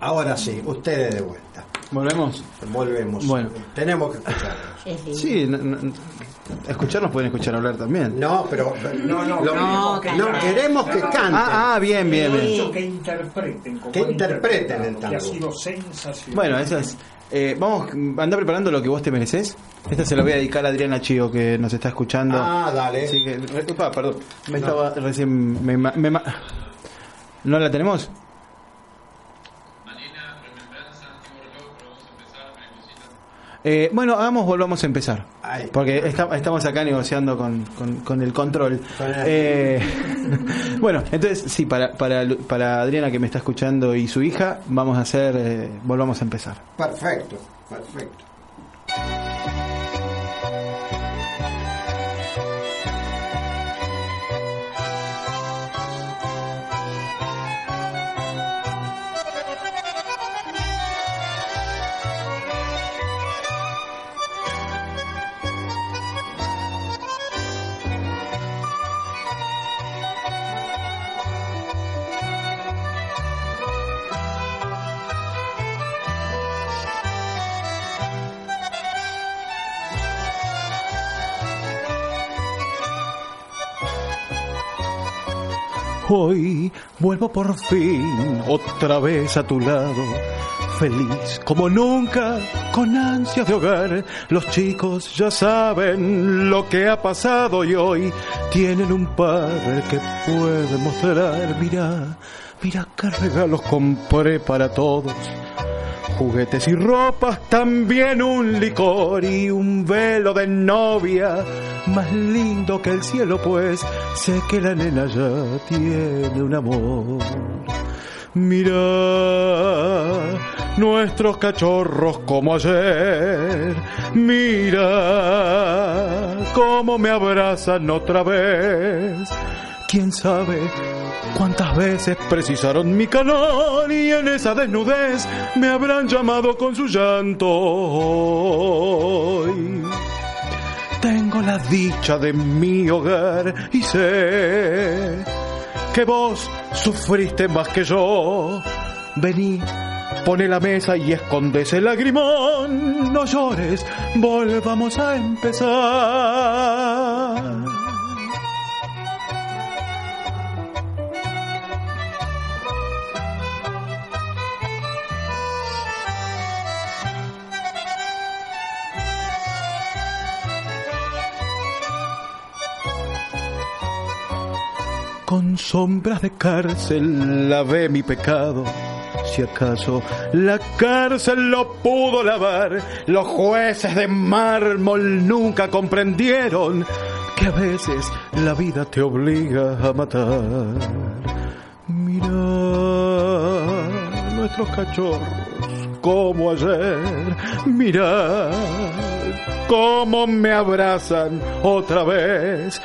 ahora sí, ustedes de vuelta.
¿Volvemos?
Volvemos.
Bueno.
Tenemos que escucharlos.
Sí, no- no- escucharnos pueden escuchar hablar también.
No, pero no, no,
lo-
no, queremos que canten.
Ah, ah, bien, bien, bien.
Que interpreten. como
Que interpreten el
interpretado, que ha
tango.
sido sensacional.
Bueno, eso es. Eh, vamos, anda preparando lo que vos te mereces. Esta se la voy a dedicar a Adriana Chío, que nos está escuchando.
Ah, dale.
Así que, perdón. Me estaba recién. me me ¿No la tenemos? Eh, bueno, hagamos, volvamos a empezar. Porque esta- estamos acá negociando con, con- con el control. Eh, (laughs) bueno, entonces, sí, para, para, Lu- para Adriana que me está escuchando y su hija, vamos a hacer, eh, volvamos a empezar.
Perfecto, perfecto.
Hoy vuelvo por fin otra vez a tu lado, feliz como nunca, con ansias de hogar. Los chicos ya saben lo que ha pasado y hoy tienen un padre que puede mostrar. Mira, mira qué regalos compré para todos. Juguetes y ropas, también un licor y un velo de novia, más lindo que el cielo, pues sé que la nena ya tiene un amor. Mira nuestros cachorros como ayer, mira cómo me abrazan otra vez. ¿Quién sabe cuántas veces precisaron mi calor y en esa desnudez me habrán llamado con su llanto? Tengo la dicha de mi hogar y sé que vos sufriste más que yo. Vení, pone la mesa y escondes el lagrimón. No llores, volvamos a empezar. Con sombras de cárcel lavé mi pecado. Si acaso la cárcel lo pudo lavar, los jueces de mármol nunca comprendieron que a veces la vida te obliga a matar. Mira nuestros cachorros como ayer. Mira cómo me abrazan otra vez.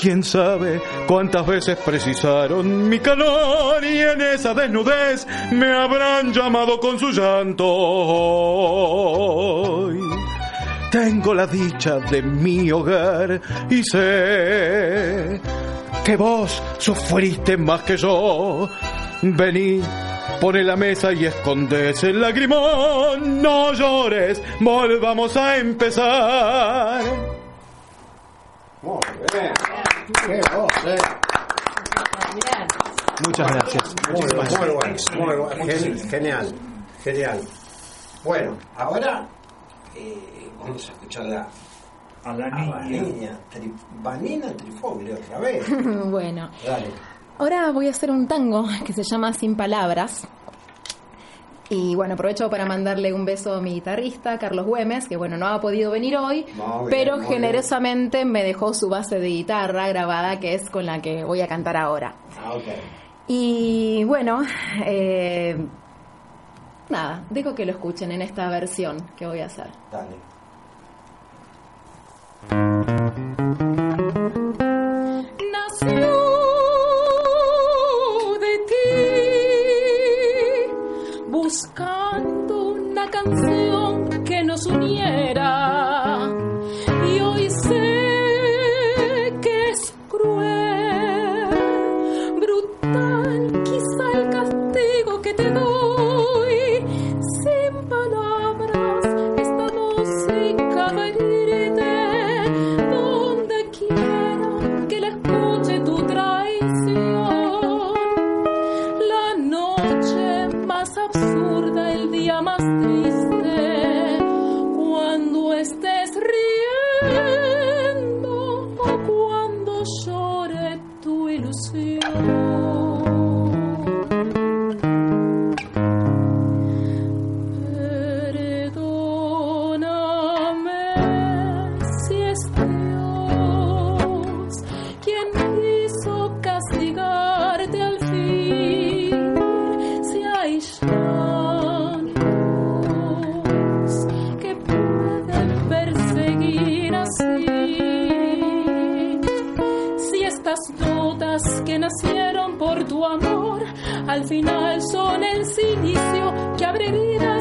Quién sabe cuántas veces precisaron mi calor y en esa desnudez me habrán llamado con su llanto. Tengo la dicha de mi hogar y sé que vos sufriste más que yo. Vení, pone la mesa y escondes el lagrimón. No llores, volvamos a empezar.
Muy bien.
Muchas gracias.
Muy, bueno, muy bueno. Genial, genial. Bueno, ahora eh, vamos a escucharla
a la niña,
a la tri, Vanina Trifoglio otra vez. (laughs)
bueno,
Dale.
ahora voy a hacer un tango que se llama Sin Palabras. Y bueno, aprovecho para mandarle un beso a mi guitarrista, Carlos Güemes, que bueno, no ha podido venir hoy, pero generosamente me dejó su base de guitarra grabada, que es con la que voy a cantar ahora.
Ah, okay.
Y bueno, eh, nada, digo que lo escuchen en esta versión que voy a hacer.
Dale.
Nació al final son el silicio que abre vida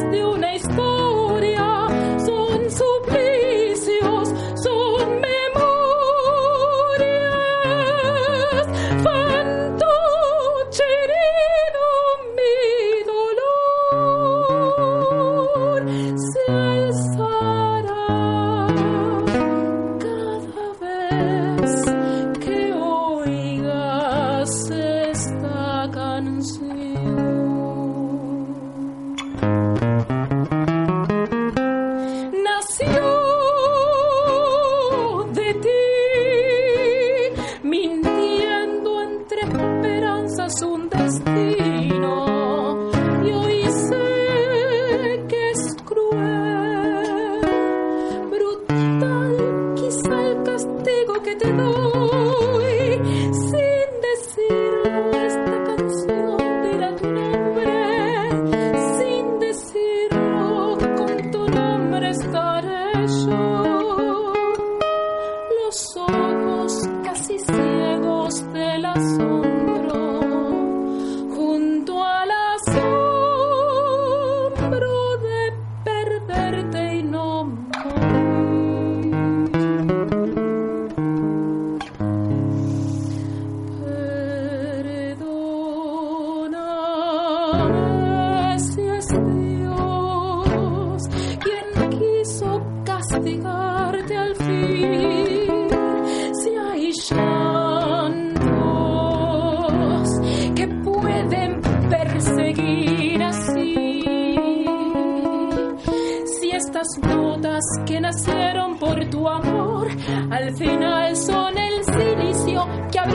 que nacieron por tu amor, al final son el silicio que
ha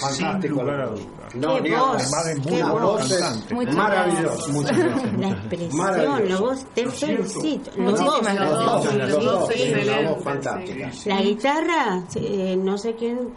fantástico.
No,
Diego, muy
voz,
muy
maravilloso.
Muchas gracias.
La expresión, la voz, felicito. Los los dos,
la voz fantástica.
La guitarra, no sé quién.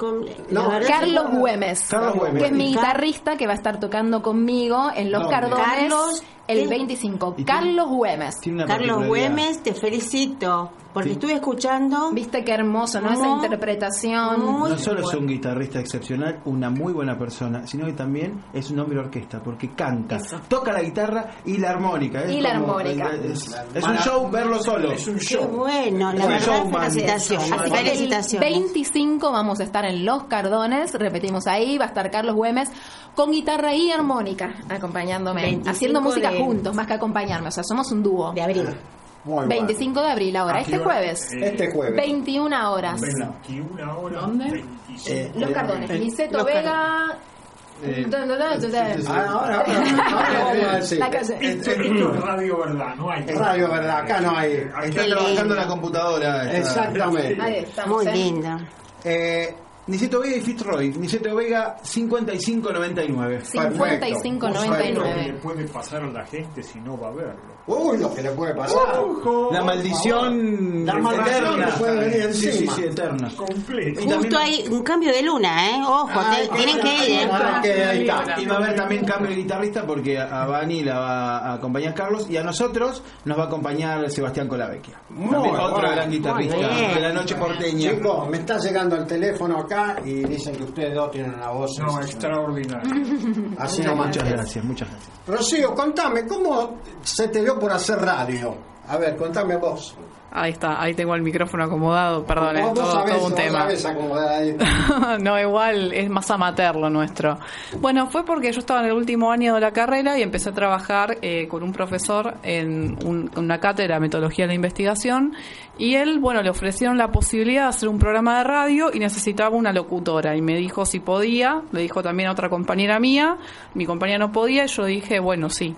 Carlos Güemes, que es mi guitarrista que va a estar tocando conmigo en Los Cardones.
Carlos
el 25. Carlos Güemes.
Carlos Güemes, te felicito. Porque sí. estuve escuchando.
Viste qué hermoso, ¿no? Esa interpretación.
No solo es un guitarrista excepcional, una muy buena persona, sino que también es un hombre de orquesta, porque canta, toca la guitarra y la armónica.
y la armónica.
Es, un show verlo solo.
Es un show.
Qué bueno, la
es
verdad, felicitación.
Así que el 25 vamos a estar en Los Cardones, repetimos ahí, va a estar Carlos Güemes con guitarra y armónica acompañándome, haciendo música juntos, más que acompañarme, o sea, somos un dúo.
De abril.
Muy bueno.
25 de abril ahora,
¿A
este
hora?
jueves.
Eh,
Este jueves.
21 horas.
21 horas.
¿Dónde?
25.
Los Cardones,
eh,
Los
Vega.
Eh,
dun, dun, dun.
Ah, ahora.
La calle.
Esto, esto es radio verdad, no hay.
Es radio, ¿verdad? Acá no hay.
Está trabajando la computadora.
Exactamente.
Ahí estamos,
Muy
¿eh?
linda.
Eh, Niceto Vega y Fitzroy. Niceto Vega 5599.
55.99.
¿Qué le puede pasar a la gente si no va a verlo?
Uy, lo que le puede pasar.
La maldición
La maldición
eterna.
le puede venir
Sí, sí, sí, eterna.
Completo.
Justo hay un cambio de luna, ¿eh? Ojo, te- tienen que ir. ¿eh?
Ah, que ahí está.
Y va a haber también cambio de guitarrista porque a Bani la va a acompañar Carlos y a nosotros nos va a acompañar Sebastián Colavecchia.
Muy
También otro
bueno,
gran guitarrista de la noche porteña.
Chicos, me está llegando el teléfono acá y dicen que ustedes dos tienen una voz.
No, extraordinario.
Así nomás.
Muchas gracias, muchas gracias.
Rocío, contame, ¿cómo se te dio por hacer radio? A ver, contame vos.
Ahí está, ahí tengo el micrófono acomodado, perdón, es todo,
sabés,
todo un tema. (laughs) no, igual es más amateur lo nuestro. Bueno, fue porque yo estaba en el último año de la carrera y empecé a trabajar eh, con un profesor en un- una cátedra de metodología de la investigación y él, bueno, le ofrecieron la posibilidad de hacer un programa de radio y necesitaba una locutora y me dijo si podía, le dijo también a otra compañera mía, mi compañera no podía y yo dije, bueno, sí,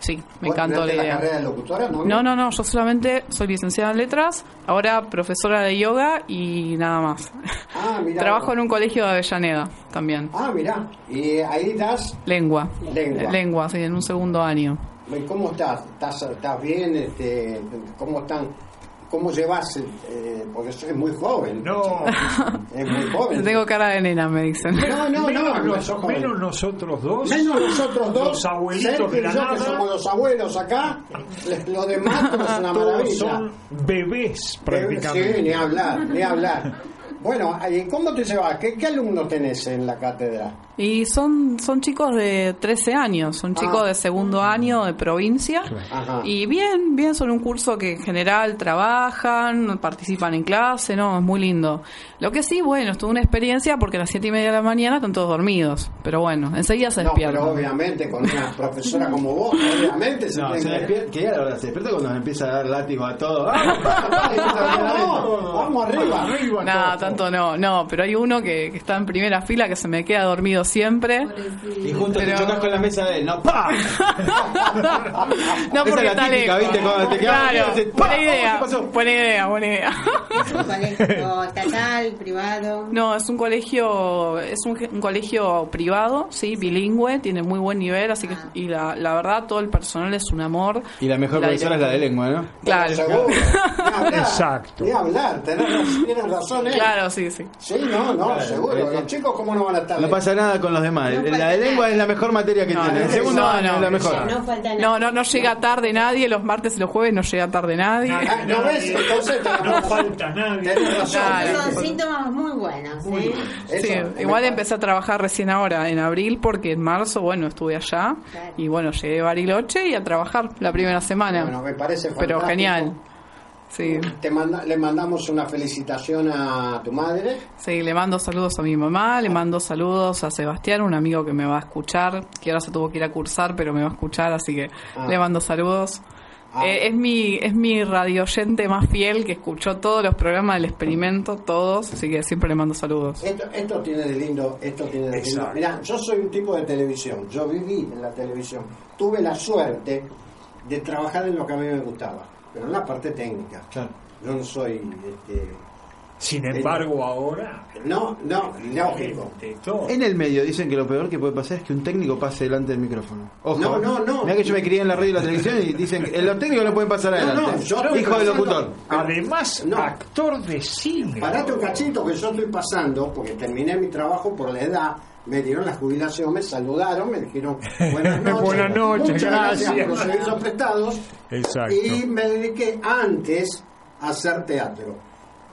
sí, me
¿Vos
encantó la idea.
carrera de locutora? No,
No, no, no, yo solamente soy licenciada en letras, ahora profesora de yoga y nada más.
Ah, mirá.
Trabajo en un colegio de Avellaneda también.
Ah, mirá. Y ahí das.
Lengua.
Lengua.
Lengua, sí, en un segundo año.
¿y ¿Cómo estás? ¿Estás, estás bien? Este, ¿Cómo están? ¿Cómo llevas? eh, porque (laughs) es muy joven.
No,
Es muy joven.
Tengo cara de nena, me dicen.
No, no,
menos,
no, no,
los-
joven.
menos nosotros dos.
Menos nosotros dos.
Los abuelitos
Sergio
de la
y yo, que
nada.
somos los abuelos acá. Lo demás es una
Todos
maravilla.
son bebés
Sí,
prácticamente.
ni hablar, ni hablar. Bueno, ¿y ¿cómo te llevas? ¿Qué, qué alumnos tenés en la cátedra?
Y son, son chicos de 13 años, son chicos
Ah.
de segundo año de provincia.
Ajá.
Y bien, bien, son un curso que en general trabajan, participan en clase, ¿no? Es muy lindo. Lo que sí, bueno, es toda una experiencia porque a las 7 y media de la mañana están todos dormidos. Pero bueno, enseguida se
No, pero
despiertan.
obviamente con una (laughs) profesora como vos, obviamente se
No, se despierta, que ya se despierta cuando empieza a dar látigo a todo. (laughs)
Vamos, vamos arriba.
No, tanto no, no, pero hay uno que, que está en primera fila que se me queda dormido siempre.
Y junto
Pero-
te chocas con la mesa de él, no, (laughs) ¡pa!
No,
Esa
porque
es la
está
típica,
lejos.
¿viste? Cuando te quedas
Claro,
dormido,
buena idea,
¿Qué pasó?
buena idea, buena idea.
Un colegio estatal, privado.
No, es un colegio, es un, un colegio privado, sí, bilingüe, tiene muy buen nivel, así que y la, la verdad todo el personal es un amor.
Y la mejor
La
profesora es la de lengua, ¿no?
Claro, (laughs)
hablar,
Exacto.
Ni hablar, tenés, tienes razón, ¿eh?
claro, sí, sí.
Sí, no, no, seguro. Los chicos, ¿cómo no van a estar?
No pasa nada con los demás.
No
la de lengua
nada.
es la mejor materia que
No,
tiene. El segundo
no,
año
no,
es la mejor.
No falta nada.
No, no, no llega tarde nadie, los martes y los jueves no llega tarde nadie.
Ah, ¿No ves? Entonces
No falta nadie.
Tenés razón.
Claro.
Son síntomas muy buenos. ¿eh?
Sí, igual empecé a trabajar recién ahora, en abril, porque en marzo, bueno, estuve allá.
Claro.
Y bueno, llegué a Bariloche y a trabajar la primera semana.
Bueno, me parece
Pero
fantástico.
genial. Sí,
Te manda- le mandamos una felicitación a tu madre.
sí, le mando saludos a mi mamá, le mando saludos a Sebastián, un amigo que me va a escuchar, que ahora se tuvo que ir a cursar, pero me va a escuchar, así que
Ah.
le mando saludos.
Ah.
Eh, es mi es mi radioyente más fiel que escuchó todos los programas del experimento, todos, así que siempre le mando saludos.
Esto, esto tiene de lindo, esto tiene de lindo. Mirá, yo soy un tipo de televisión, yo viví en la televisión, tuve la suerte de trabajar en lo que a mí me gustaba, pero en la parte técnica. Yo no soy, este,
Sin embargo, ahora.
no, no, lógico.
todo.
En el medio dicen que lo peor que puede pasar es que un técnico pase delante del micrófono. Ojo.
No, no, no.
Mirá que yo me crié en la radio y la televisión y dicen que los técnicos no pueden pasar
No, no,
adelante.
yo estoy
Hijo del locutor.
Además,
No.
actor de cine.
Parate un cachito que yo estoy pasando, porque terminé mi trabajo por la edad, me dieron la jubilación, me saludaron, me dijeron (laughs) buenas noches.
Buenas noches,
Muchas gracias
gracias.
por los servicios prestados.
Exacto.
Y me dediqué antes, hacer teatro.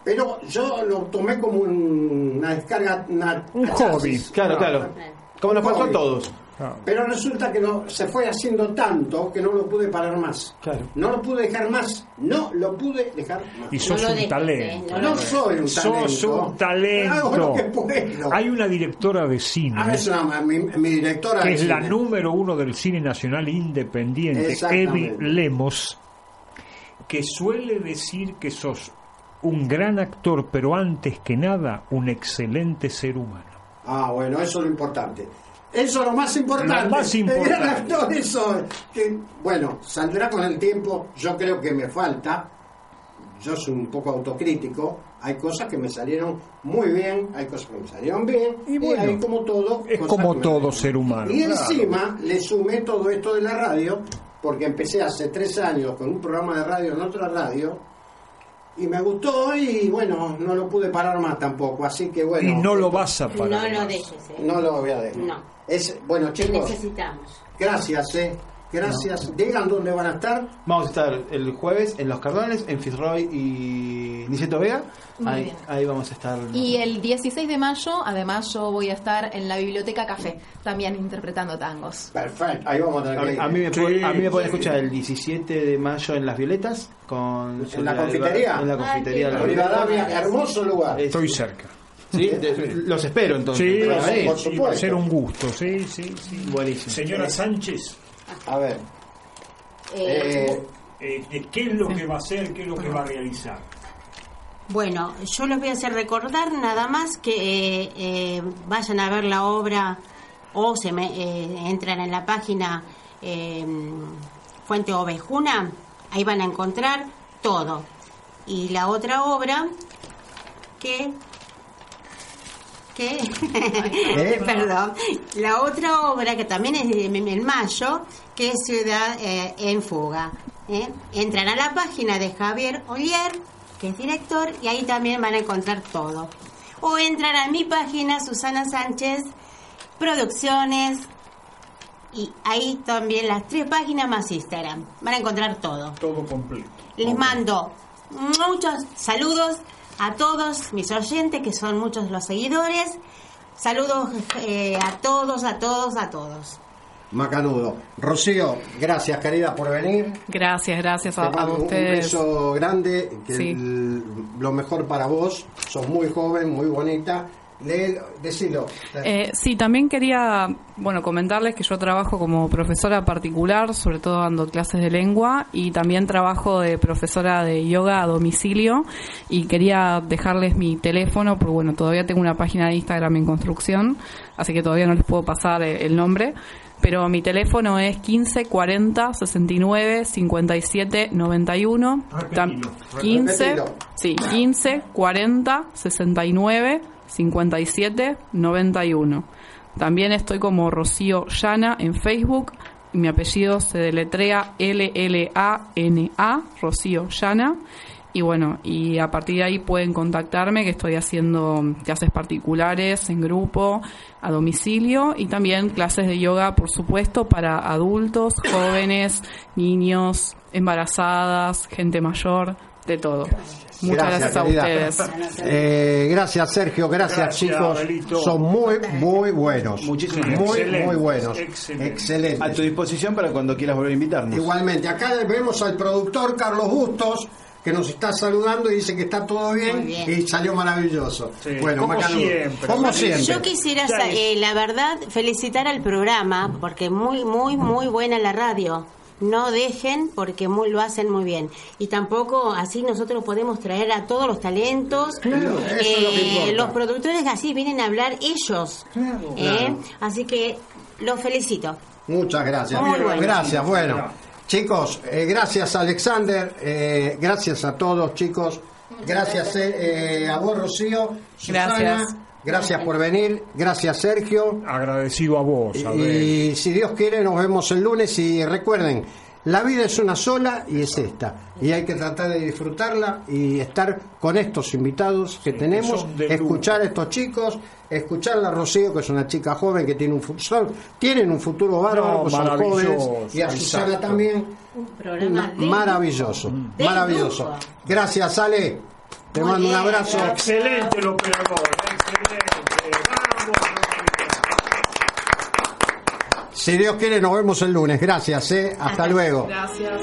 Pero yo lo tomé como un- una descarga, una,
Un hobby.
Claro,
No,
claro. Como nos pasó a todos.
Pero resulta que no, se fue haciendo tanto que no lo pude parar más.
Claro.
No lo pude dejar más. No lo pude dejar más.
Y sos
No
un talento.
eh,
No soy un talento.
Sos un
Hago
talento.
lo que puedo.
Hay una directora de cine
Ah, es una- mi, mi directora
que
de
es la número uno del cine nacional independiente. Evi Lemos, que suele decir que sos un gran actor, pero antes que nada un excelente ser humano.
Ah, bueno, eso es lo importante. Eso es lo más importante.
Lo más
El gran
importante.
actor, eso. Que, bueno, saldrá con el tiempo. Yo creo que me falta. Yo soy un poco autocrítico. Hay cosas que me salieron muy bien, hay cosas que me salieron bien. Y,
bueno,
hay como todo.
Es como todo ser humano.
Y
claro.
encima le sumé todo esto de la radio, porque empecé hace tres años con un programa de radio en otra radio, y me gustó y bueno, no lo pude parar más tampoco, así que bueno.
y no lo vas a
No
parar.
lo
más.
dejes, ¿eh?
No lo voy a dejar.
No.
Es, bueno,
Te
chicos,
necesitamos.
gracias, eh. Gracias. Digan dónde van a estar.
Vamos a estar el jueves en Los Cardones, en Fitzroy y Niceto Vega.
Muy
Ahí,
bien.
ahí vamos a estar.
Y el 16 de mayo, además, yo voy a estar en la Biblioteca Café, también interpretando tangos.
Perfecto, ahí vamos a tener
A,
que
a mí me
Sí,
puede- a mí me pueden
sí.
escuchar el 17 de mayo en Las Violetas con
¿En la confitería?
En la confitería.
Ay,
La.
Rivadavia, hermoso lugar.
Es-
Estoy cerca.
¿sí? Los espero entonces.
Sí,
por
sí, va a
supuesto.
ser un gusto. Sí, sí, sí.
Buenísimo.
Señora Sánchez,
A ver.
Eh,
eh,
eh, ¿qué es lo que va a hacer? ¿Qué es lo que va a realizar?
Bueno, yo les voy a hacer recordar nada más que eh, eh, vayan a ver la obra o se me, eh, entran en la página eh, Fuente Ovejuna, ahí van a encontrar todo. Y la otra obra que que (laughs) perdón. La otra obra que también es de- en mayo que es Ciudad eh, en Fuga ¿eh? entran a la página de Javier Olier que es director y ahí también van a encontrar todo. O entran a mi página Susana Sánchez Producciones y ahí también las tres páginas más Instagram. Van a encontrar todo.
Todo completo.
les mando muchos saludos a todos mis oyentes, que son muchos los seguidores. Saludos eh, a todos, a todos, a todos.
Macanudo. Rocío, gracias querida por venir.
Gracias, gracias a,
Te
a
mando un
ustedes.
beso grande, que
Sí.
el- lo mejor para vos. Sos muy joven, muy bonita. Decilo.
Eh, sí, también quería, bueno, comentarles que yo trabajo como profesora particular, sobre todo dando clases de lengua, y también trabajo de profesora de yoga a domicilio, y quería dejarles mi teléfono, porque bueno, todavía tengo una página de Instagram en construcción, así que todavía no les puedo pasar eh, el nombre, pero mi teléfono es 15 40 69 57 91. Tam-
Repetilo.
15,
Repetilo.
sí, 15 40 69 57 91. También estoy como Rocío Llana en Facebook. Mi apellido se deletrea L-L-A-N-A, Rocío Llana. Y bueno, y a partir de ahí pueden contactarme, que estoy haciendo clases particulares en grupo, a domicilio, y también clases de yoga, por supuesto, para adultos, jóvenes, niños, embarazadas, gente mayor, de todo. Muchas gracias, a
querida.
ustedes.
Eh, gracias Sergio, gracias,
Gracias,
chicos.
Abelito.
Son muy, muy buenos.
Muchísimas
Muy,
gracias.
Excelente,
muy buenos.
excelente.
Excelente.
A tu disposición para cuando quieras volver a invitarnos.
Igualmente, acá vemos al productor Carlos Bustos que nos está saludando y dice que está todo bien, y salió maravilloso.
Sí,
bueno,
como
Macanudo.
siempre.
Como siempre.
Yo quisiera, eh, la verdad, felicitar al programa, porque muy, muy, muy buena la radio. No dejen, porque muy, lo hacen muy bien. Y tampoco así nosotros podemos traer a todos los talentos.
Claro, eso es lo que
Eh,
importa.
los productores así vienen a hablar ellos. ¿eh?
Claro.
Así que los felicito.
Muchas gracias.
Muy bueno.
Gracias, bueno. Chicos, eh, gracias Alexander, eh, gracias a todos chicos, gracias eh, eh, a vos Rocío, Susana,
Gracias.
Gracias por venir, gracias Sergio,
Agradecido a vos, a
y si Dios quiere nos vemos el lunes y recuerden, La vida es una sola y es esta. Y hay que tratar de disfrutarla y estar con estos invitados que tenemos, escuchar a estos chicos, escuchar a Rocío, que es una chica joven que tiene un futuro, tienen un futuro bárbaro,
No,
son
maravilloso,
jóvenes, y a Susana
exacto.
también.
Un programa
Una-
de
maravilloso,
de
maravilloso.
lujo.
Gracias, Ale. Te
Muy
mando un abrazo.
gracias.
Excelente el operador, excelente. Vamos,
Si Dios quiere, nos vemos el lunes. Gracias, ¿eh? Hasta luego.
Gracias.